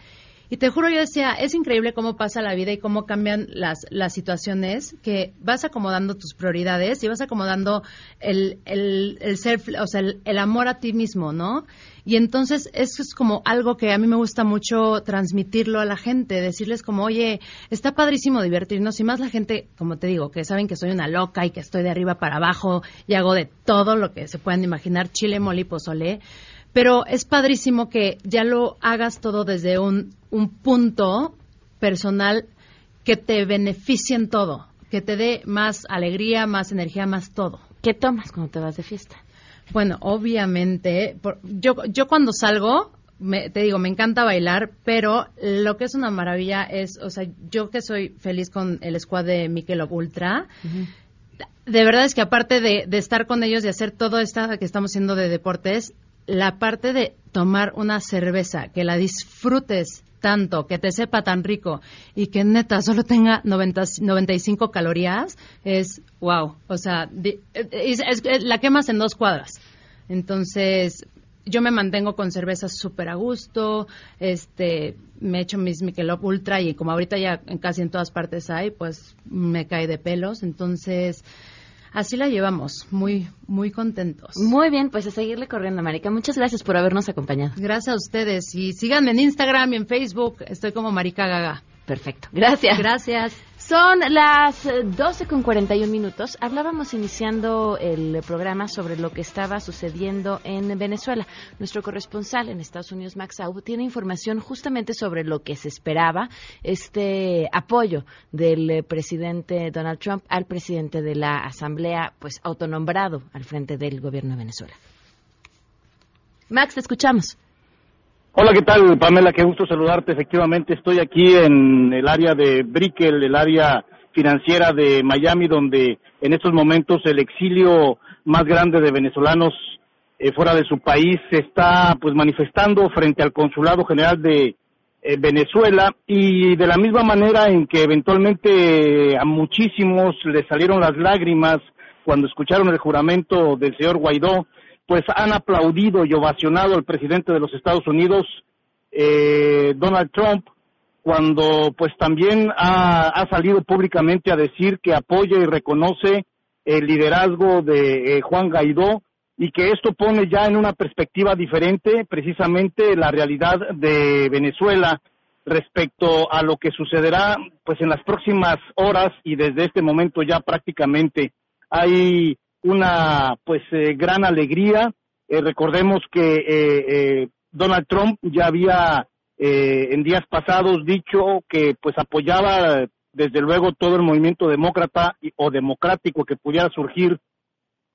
Y te juro, yo decía, es increíble cómo pasa la vida y cómo cambian las, las situaciones, que vas acomodando tus prioridades y vas acomodando el, el, el ser, o sea, el, amor a ti mismo, ¿no? Y entonces eso es como algo que a mí me gusta mucho transmitirlo a la gente, decirles como, oye, está padrísimo divertirnos y más la gente, como te digo, que saben que soy una loca y que estoy de arriba para abajo y hago de todo lo que se puedan imaginar, chile, mole y pozole. Pero es padrísimo que ya lo hagas todo desde un, un punto personal que te beneficie en todo, que te dé más alegría, más energía, más todo. ¿Qué tomas cuando te vas de fiesta? Bueno, obviamente, yo, yo cuando salgo, te digo, me encanta bailar, pero lo que es una maravilla es, o sea, yo que soy feliz con el squad de Michelob Ultra, de verdad es que aparte de, de, estar con ellos y hacer todo esto que estamos haciendo de deportes, la parte de tomar una cerveza, que la disfrutes tanto, que te sepa tan rico y que neta solo tenga 90, 95 calorías, es wow. O sea, la quemas en dos cuadras. Entonces, yo me mantengo con cervezas súper a gusto, este, me echo mis Michelob Ultra y como ahorita ya casi en todas partes hay, pues me cae de pelos. Entonces, así la llevamos, muy, muy contentos. Muy bien, pues a seguirle corriendo, Marica. Muchas gracias por habernos acompañado. Gracias a ustedes y síganme en Instagram y en Facebook, estoy como Marica Gaga. Perfecto, gracias. Gracias. Son las 12 con 41 minutos. Hablábamos iniciando el programa sobre lo que estaba sucediendo en Venezuela. Nuestro corresponsal en Estados Unidos, Max Aub, tiene información justamente sobre lo que se esperaba, este apoyo del presidente Donald Trump al presidente de la Asamblea, pues autonombrado al frente del gobierno de Venezuela. Max, te escuchamos. Hola, ¿qué tal, Pamela? Qué gusto saludarte. Efectivamente, estoy aquí en el área de Brickell, el área financiera de Miami, donde en estos momentos el exilio más grande de venezolanos eh, fuera de su país se está pues manifestando frente al consulado general de eh, Venezuela y de la misma manera en que eventualmente a muchísimos les salieron las lágrimas cuando escucharon el juramento del señor Guaidó, pues han aplaudido y ovacionado al presidente de los Estados Unidos, eh, Donald Trump, cuando pues también ha, salido públicamente a decir que apoya y reconoce el liderazgo de eh, Juan Guaidó y que esto pone ya en una perspectiva diferente precisamente la realidad de Venezuela respecto a lo que sucederá pues en las próximas horas y desde este momento ya prácticamente. Hay una pues eh, gran alegría. Eh, recordemos que eh, Donald Trump ya había en días pasados dicho que pues apoyaba desde luego todo el movimiento demócrata o democrático que pudiera surgir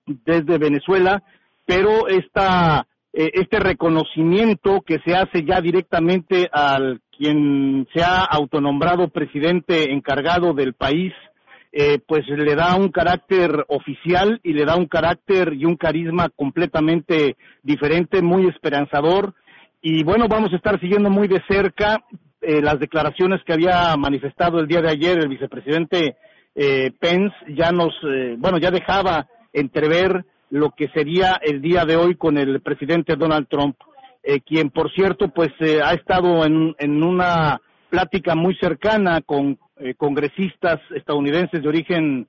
desde Venezuela, pero esta este reconocimiento que se hace ya directamente al quien se ha autonombrado presidente encargado del país eh, pues le da un carácter oficial y le da un carácter y un carisma completamente diferente, muy esperanzador. Y bueno, vamos a estar siguiendo muy de cerca eh, las declaraciones que había manifestado el día de ayer el vicepresidente eh, Pence. Ya nos, bueno, ya dejaba entrever lo que sería el día de hoy con el presidente Donald Trump, quien por cierto pues ha estado en una plática muy cercana con eh, congresistas estadounidenses de origen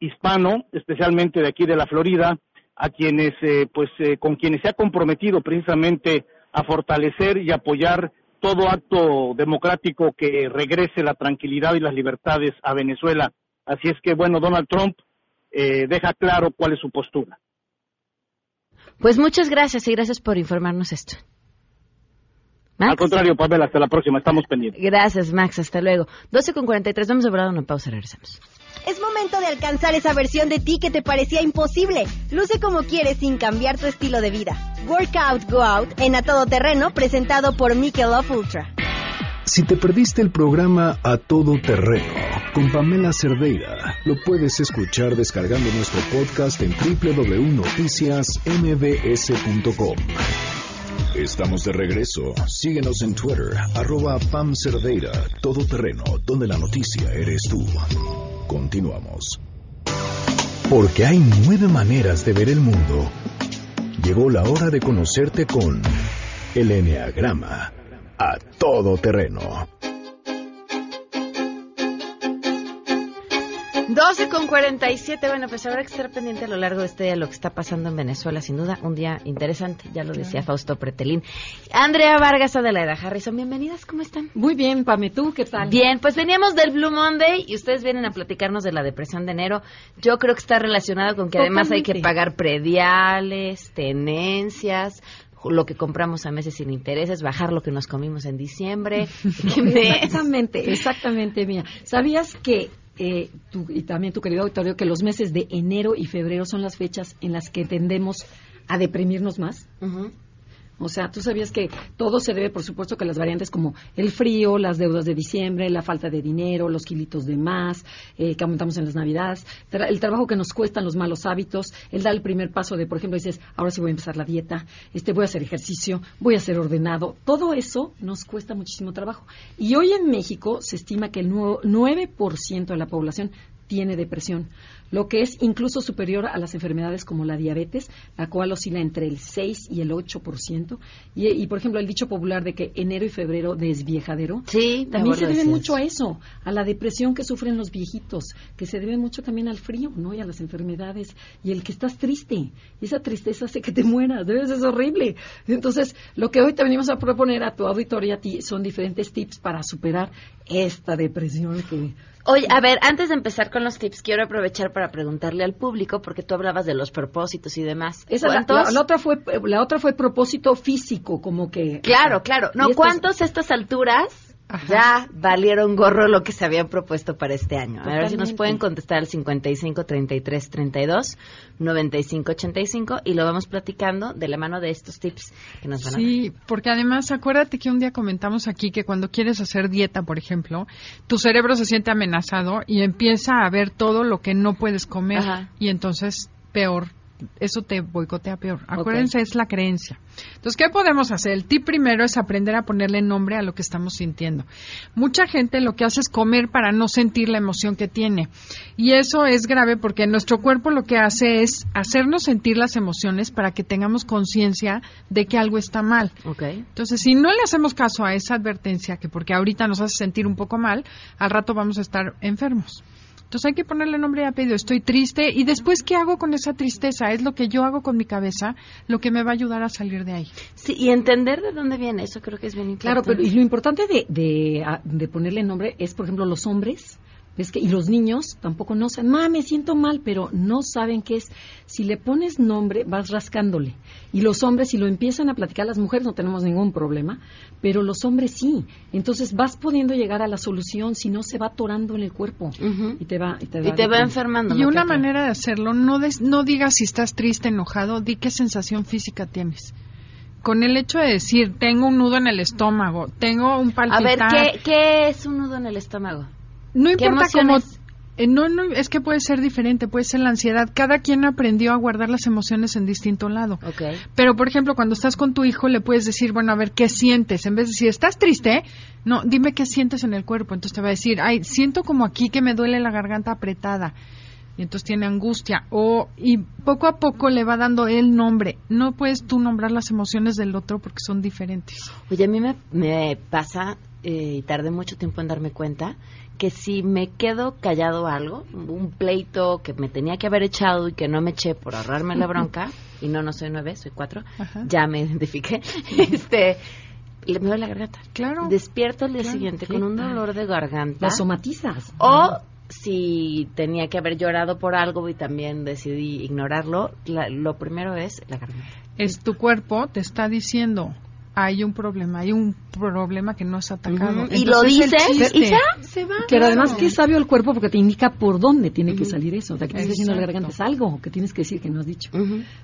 hispano, especialmente de aquí de la Florida, a quienes, eh, pues, eh, con quienes se ha comprometido precisamente a fortalecer y apoyar todo acto democrático que regrese la tranquilidad y las libertades a Venezuela. Así es que, bueno, Donald Trump deja claro cuál es su postura. Pues muchas gracias y gracias por informarnos esto. Al contrario, Pamela, hasta la próxima, estamos pendientes. Gracias, Max, hasta luego. 12 con 43, vamos a ver una pausa, regresamos. Es momento de alcanzar esa versión de ti que te parecía imposible. Luce como quieres sin cambiar tu estilo de vida. Workout Go Out en A Todo Terreno, presentado por Michelob Ultra. Si te perdiste el programa A Todo Terreno con Pamela Cerdeira, lo puedes escuchar descargando nuestro podcast en www.noticiasmbs.com. Estamos de regreso. Síguenos en Twitter, arroba Pam Cerdeira, todo terreno, donde la noticia eres tú. Continuamos. Porque hay nueve maneras de ver el mundo. Llegó la hora de conocerte con el Enneagrama, a todo terreno. 12 con 47. Bueno, pues habrá que estar pendiente a lo largo de este día lo que está pasando en Venezuela. Sin duda, un día interesante. Ya lo decía Fausto Pretelín. Andrea Vargas, Adelaida Harrison, bienvenidas. ¿Cómo están? Muy bien, Pame. ¿Tú qué tal? Bien, pues veníamos del Blue Monday y ustedes vienen a platicarnos de la depresión de enero. Yo creo que está relacionado con que además hay que pagar prediales, tenencias, lo que compramos a meses sin intereses, bajar lo que nos comimos en diciembre. exactamente, exactamente, mía. ¿Sabías que eh, y también tu querido auditorio, que los meses de enero y febrero son las fechas en las que tendemos a deprimirnos más. O sea, tú sabías que todo se debe, por supuesto, que las variantes como el frío, las deudas de diciembre, la falta de dinero, los kilitos de más eh, que aumentamos en las navidades, el trabajo que nos cuestan los malos hábitos, el dar el primer paso de, por ejemplo, dices, ahora sí voy a empezar la dieta, este, voy a hacer ejercicio, voy a ser ordenado. Todo eso nos cuesta muchísimo trabajo. Y hoy en México se estima que el 9% de la población tiene depresión, lo que es incluso superior a las enfermedades como la diabetes, la cual oscila entre el 6 y el 8%. Y, y por ejemplo, el dicho popular de que enero y febrero desviejadero, sí, también se debe mucho a eso, a la depresión que sufren los viejitos, que se debe mucho también al frío, ¿no? Y a las enfermedades, y el que estás triste. Y esa tristeza hace que te mueras, debes, es horrible. Entonces, lo que hoy te venimos a proponer a tu auditorio y a ti son diferentes tips para superar esta depresión que Oye, a ver, antes de empezar con los tips, quiero aprovechar para preguntarle al público, porque tú hablabas de los propósitos y demás. Esa, la, la, otra fue, la otra fue propósito físico, como que... Claro, claro. No, ¿cuántos a estas alturas ya valieron gorro lo que se habían propuesto para este año. A ver si nos pueden contestar al 55 33 32 95 85 y lo vamos platicando de la mano de estos tips que nos van a dar. Sí, porque además acuérdate que un día comentamos aquí que cuando quieres hacer dieta, por ejemplo, tu cerebro se siente amenazado y empieza a ver todo lo que no puedes comer y entonces peor eso te boicotea peor. Acuérdense, es la creencia. Entonces, ¿qué podemos hacer? El tip primero es aprender a ponerle nombre a lo que estamos sintiendo. Mucha gente lo que hace es comer para no sentir la emoción que tiene. Y eso es grave porque nuestro cuerpo lo que hace es hacernos sentir las emociones para que tengamos conciencia de que algo está mal. Entonces, si no le hacemos caso a esa advertencia, que porque ahorita nos hace sentir un poco mal, al rato vamos a estar enfermos. Entonces hay que ponerle nombre y apellido. Estoy triste y después qué hago con esa tristeza es lo que yo hago con mi cabeza, lo que me va a ayudar a salir de ahí. Sí, y entender de dónde viene eso creo que es bien importante. Claro, pero y lo importante de, de, de ponerle nombre es, por ejemplo, los hombres que, y los niños tampoco no saben, ma, me siento mal, pero no saben qué es. Si le pones nombre, vas rascándole. Y los hombres, si lo empiezan a platicar, las mujeres no tenemos ningún problema, pero los hombres sí. Entonces vas pudiendo llegar a la solución, si no se va atorando en el cuerpo y te va, y te va, enfermando. Y una manera de hacerlo, no, no digas si estás triste, enojado, di qué sensación física tienes con el hecho de decir, tengo un nudo en el estómago, tengo un palpitar. A ver, ¿qué, ¿qué es un nudo en el estómago? No importa cómo... Eh, no, no, es que puede ser diferente, puede ser la ansiedad. Cada quien aprendió a guardar las emociones en distinto lado. Pero, por ejemplo, cuando estás con tu hijo, le puedes decir, bueno, a ver, ¿qué sientes? En vez de decir, ¿estás triste? No, dime qué sientes en el cuerpo. Entonces te va a decir, ay, siento como aquí que me duele la garganta apretada. Y entonces tiene angustia. O, y poco a poco le va dando el nombre. No puedes tú nombrar las emociones del otro porque son diferentes. Oye, a mí me, me pasa, eh, y tardé mucho tiempo en darme cuenta, que si me quedo callado algo, un pleito que me tenía que haber echado y que no me eché por ahorrarme la bronca, y no, no soy nueve, soy cuatro, ya me identifiqué, este, me duele la garganta. Claro. Despierto el día siguiente con un dolor de garganta. La somatizas. O si tenía que haber llorado por algo y también decidí ignorarlo, lo primero es la garganta. Es tu cuerpo te está diciendo, hay un problema, hay un problema que no es atacado. Y lo dices y ya se va. Pero además que sabio el cuerpo porque te indica por dónde tiene que salir eso. O sea, que te está diciendo la garganta es algo que tienes que decir que no has dicho.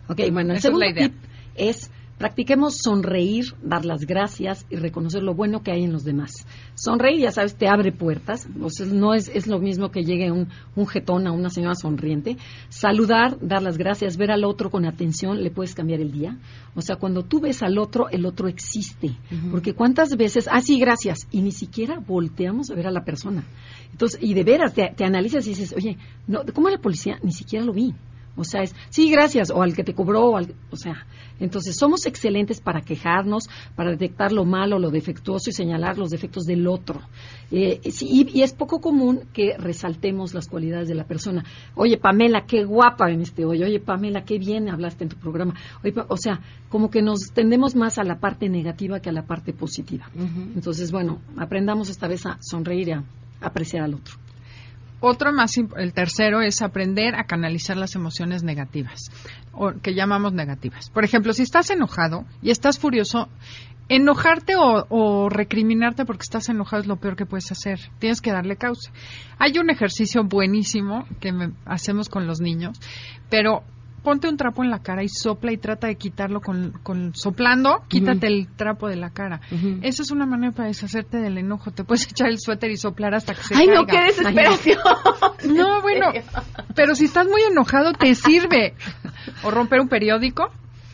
Ok, bueno, el segundo tip es Practiquemos sonreír, dar las gracias y reconocer lo bueno que hay en los demás. Sonreír, ya sabes, te abre puertas. O sea, no es, es lo mismo que llegue un, un jetón a una señora sonriente. Saludar, dar las gracias, ver al otro con atención, le puedes cambiar el día. O sea, cuando tú ves al otro, el otro existe. Porque cuántas veces, ah, sí, gracias, y ni siquiera volteamos a ver a la persona. Entonces, y de veras, te, te analizas y dices, oye, no, ¿cómo la policía? Ni siquiera lo vi. O sea, es, sí, gracias, o al que te cobró, o, al, o sea, entonces somos excelentes para quejarnos, para detectar lo malo, lo defectuoso y señalar los defectos del otro. Eh, y, es poco común que resaltemos las cualidades de la persona. Oye, Pamela, qué guapa en este hoy. Oye, Pamela, qué bien hablaste en tu programa. o sea, como que nos tendemos más a la parte negativa que a la parte positiva. Entonces, bueno, aprendamos esta vez a sonreír y a apreciar al otro. Otro más, el tercero es aprender a canalizar las emociones negativas, o que llamamos negativas. Por ejemplo, si estás enojado y estás furioso, enojarte o, recriminarte porque estás enojado es lo peor que puedes hacer. Tienes que darle causa. Hay un ejercicio buenísimo que hacemos con los niños, pero ponte un trapo en la cara y sopla y trata de quitarlo con, con soplando, quítate el trapo de la cara. Esa es una manera para deshacerte del enojo. Te puedes echar el suéter y soplar hasta que se ¡Ay, no, qué desesperación! no, bueno, pero si estás muy enojado te sirve. O romper un periódico.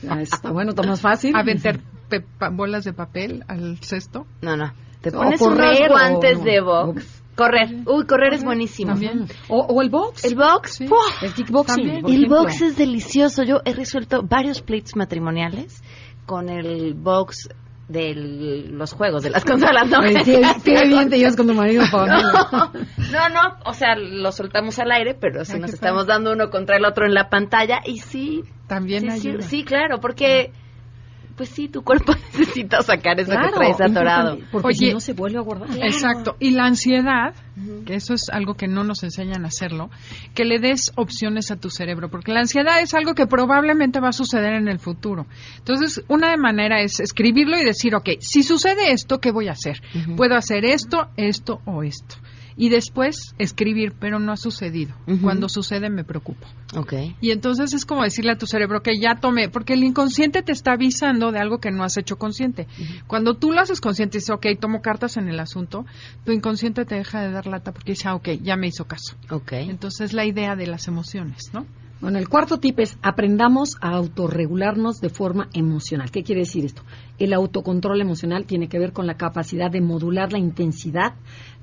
Ah, está bueno, está más fácil. A vender bolas de papel al cesto. No, no. Te pones unos guantes de box Correr. Uy, correr, es buenísimo. O, el box. El box. El kickboxing. El box es delicioso. Yo he resuelto varios pleits matrimoniales con el box de los juegos, de las consolas, ¿no? Sí, bien te llevas con tu marido, No, no, o sea, lo soltamos al aire, pero si nos estamos dando uno contra el otro en la pantalla y sí. También sí, Sí, claro, porque pues sí, tu cuerpo necesita sacar eso que traes atorado. Porque si no se vuelve a guardar. Exacto. Y la ansiedad, que eso es algo que no nos enseñan a hacerlo, que le des opciones a tu cerebro, porque la ansiedad es algo que probablemente va a suceder en el futuro. Entonces, una manera es escribirlo y decir, ok, si sucede esto, ¿qué voy a hacer? Puedo hacer esto, esto o esto y después escribir, pero no ha sucedido. Cuando sucede me preocupo. Okay. Y entonces es como decirle a tu cerebro que ya tomé, porque el inconsciente te está avisando de algo que no has hecho consciente. Cuando tú lo haces consciente y dices, ok, tomo cartas en el asunto, tu inconsciente te deja de dar lata porque dice, ah, ok, ya me hizo caso. Okay. Entonces la idea de las emociones, ¿no? Bueno, el cuarto tip es aprendamos a autorregularnos de forma emocional. ¿Qué quiere decir esto? El autocontrol emocional tiene que ver con la capacidad de modular la intensidad,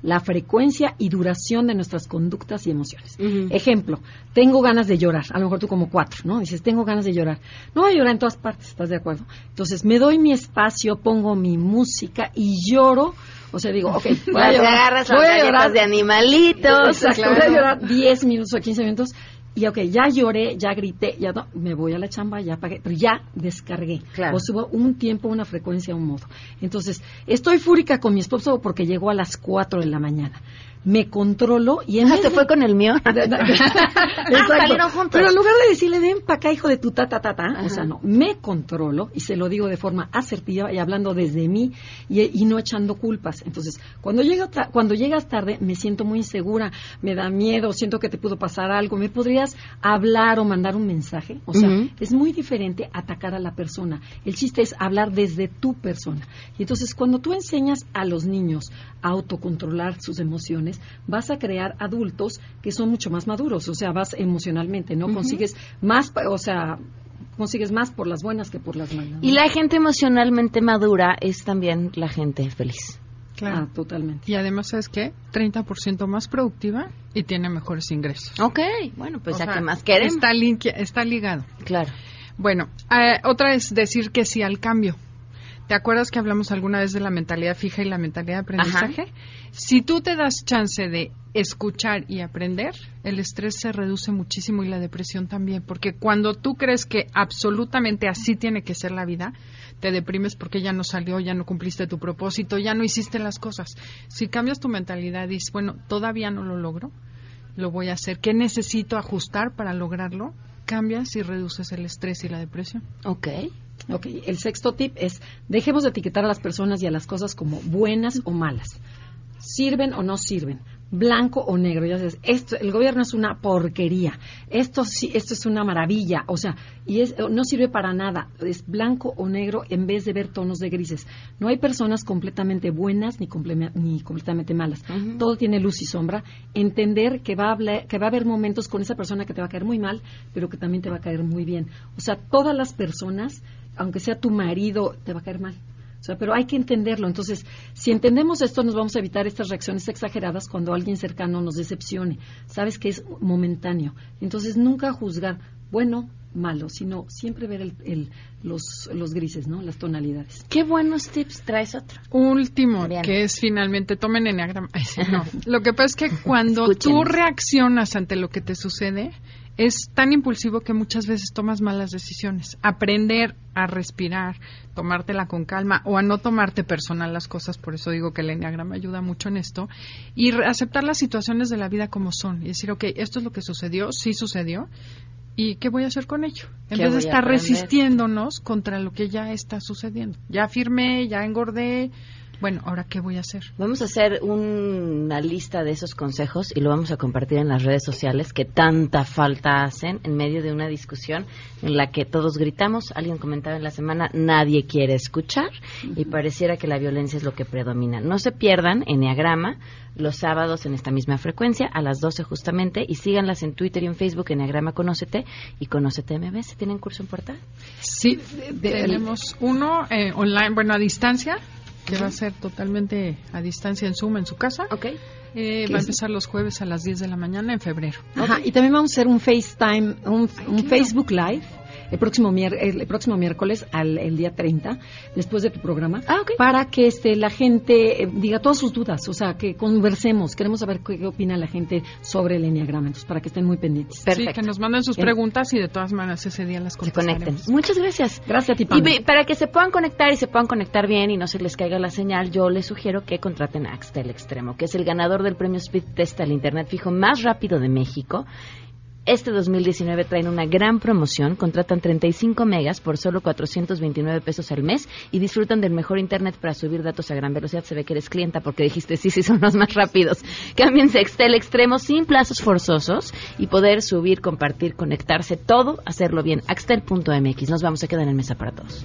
la frecuencia y duración de nuestras conductas y emociones. Ejemplo, tengo ganas de llorar, a lo mejor tú como cuatro, ¿no? Dices, tengo ganas de llorar. No voy a llorar en todas partes, ¿estás de acuerdo? Entonces, me doy mi espacio, pongo mi música y lloro. O sea, digo, ok, voy a llorar. agarras voy a llorar de animalitos. Exacto, voy a llorar 10 minutos o 15 minutos y ok, ya lloré, ya grité, ya no, me voy a la chamba, ya pagué, pero ya descargué. Claro. O subo un tiempo, una frecuencia, un modo. Entonces, estoy fúrica con mi esposo porque llegó a las 4 de la mañana me controlo y en ah, se fue con el mío. Ah, Pero en lugar de decirle, ven para acá, hijo de tu ta, ta, ta, ta, o sea, no, me controlo y se lo digo de forma asertiva y hablando desde mí y, no echando culpas. Entonces, cuando, llega, cuando llegas tarde, me siento muy insegura, me da miedo, siento que te pudo pasar algo, ¿me podrías hablar o mandar un mensaje? O sea, es muy diferente atacar a la persona. El chiste es hablar desde tu persona. Y entonces, cuando tú enseñas a los niños a autocontrolar sus emociones, vas a crear adultos que son mucho más maduros, o sea, vas emocionalmente, ¿no? Consigues más, o sea, consigues más por las buenas que por las malas. Y la gente emocionalmente madura es también la gente feliz. Claro, ah, totalmente. Y además, ¿sabes qué? 30% más productiva y tiene mejores ingresos. Ok, bueno, pues ya que más queremos. Está, está ligado. Claro. Bueno, eh, otra es decir que sí al cambio. ¿Te acuerdas que hablamos alguna vez de la mentalidad fija y la mentalidad de aprendizaje? Si tú te das chance de escuchar y aprender, el estrés se reduce muchísimo y la depresión también, porque cuando tú crees que absolutamente así tiene que ser la vida, te deprimes porque ya no salió, ya no cumpliste tu propósito, ya no hiciste las cosas. Si cambias tu mentalidad y dices, bueno, todavía no lo logro, lo voy a hacer, ¿qué necesito ajustar para lograrlo? Cambias y reduces el estrés y la depresión. Ok. Ok, el sexto tip es, dejemos de etiquetar a las personas y a las cosas como buenas o malas. ¿Sirven o no sirven? Blanco o negro. Ya sabes, esto, el gobierno es una porquería. Esto sí, esto es una maravilla. O sea, y es, no sirve para nada. Es blanco o negro en vez de ver tonos de grises. No hay personas completamente buenas ni, ni completamente malas. Todo tiene luz y sombra. Entender que va, a que va a haber momentos con esa persona que te va a caer muy mal, pero que también te va a caer muy bien. O sea, todas las personas, aunque sea tu marido, te va a caer mal pero hay que entenderlo. Entonces, si entendemos esto, nos vamos a evitar estas reacciones exageradas cuando alguien cercano nos decepcione. Sabes que es momentáneo. Entonces, nunca juzgar bueno, malo, sino siempre ver el, los, los, grises, ¿no? Las tonalidades. Qué buenos tips traes otro. Último, que es finalmente, tomen enneagrama. No. Lo que pasa es que cuando tú reaccionas ante lo que te sucede, es tan impulsivo que muchas veces tomas malas decisiones. Aprender a respirar, tomártela con calma o a no tomarte personal las cosas, por eso digo que el enneagrama ayuda mucho en esto, y aceptar las situaciones de la vida como son y decir, ok, esto es lo que sucedió, sí sucedió, ¿y qué voy a hacer con ello? En vez de estar resistiéndonos contra lo que ya está sucediendo. Ya firmé, ya engordé, bueno, ahora qué voy a hacer. Vamos a hacer una lista de esos consejos y lo vamos a compartir en las redes sociales que tanta falta hacen en medio de una discusión en la que todos gritamos. Alguien comentaba en la semana, nadie quiere escuchar y pareciera que la violencia es lo que predomina. No se pierdan Enneagrama los sábados en esta misma frecuencia a las 12 justamente y síganlas en Twitter y en Facebook Enneagrama Conócete y Conócete MBS. ¿Tienen curso en portal? Sí, tenemos uno eh, online, bueno, a distancia que va a ser totalmente a distancia en Zoom en su casa. Ok. Eh, va a empezar los jueves a las 10 de la mañana en febrero. Ajá, y también vamos a hacer un FaceTime, un, un Facebook Live el próximo, el próximo miércoles, al, el día 30, después de tu programa, ah, para que este, la gente eh, diga todas sus dudas, o sea, que conversemos. Queremos saber qué, opina la gente sobre el Enneagrama, entonces, para que estén muy pendientes. Perfecto. Sí, que nos manden sus preguntas y de todas maneras ese día las contestaremos. Se conecten. Muchas gracias. Gracias a ti, Y para que se puedan conectar y se puedan conectar bien y no se les caiga la señal, yo les sugiero que contraten a Axtel Extremo, que es el ganador del premio Speed Test al Internet fijo más rápido de México este 2019 traen una gran promoción, contratan 35 megas por solo 429 pesos al mes y disfrutan del mejor internet para subir datos a gran velocidad. Se ve que eres clienta porque dijiste sí, sí, son los más rápidos. Cámbiense Excel Extremo sin plazos forzosos y poder subir, compartir, conectarse, todo, hacerlo bien. Axtel.mx. Nos vamos a quedar en mesa para todos.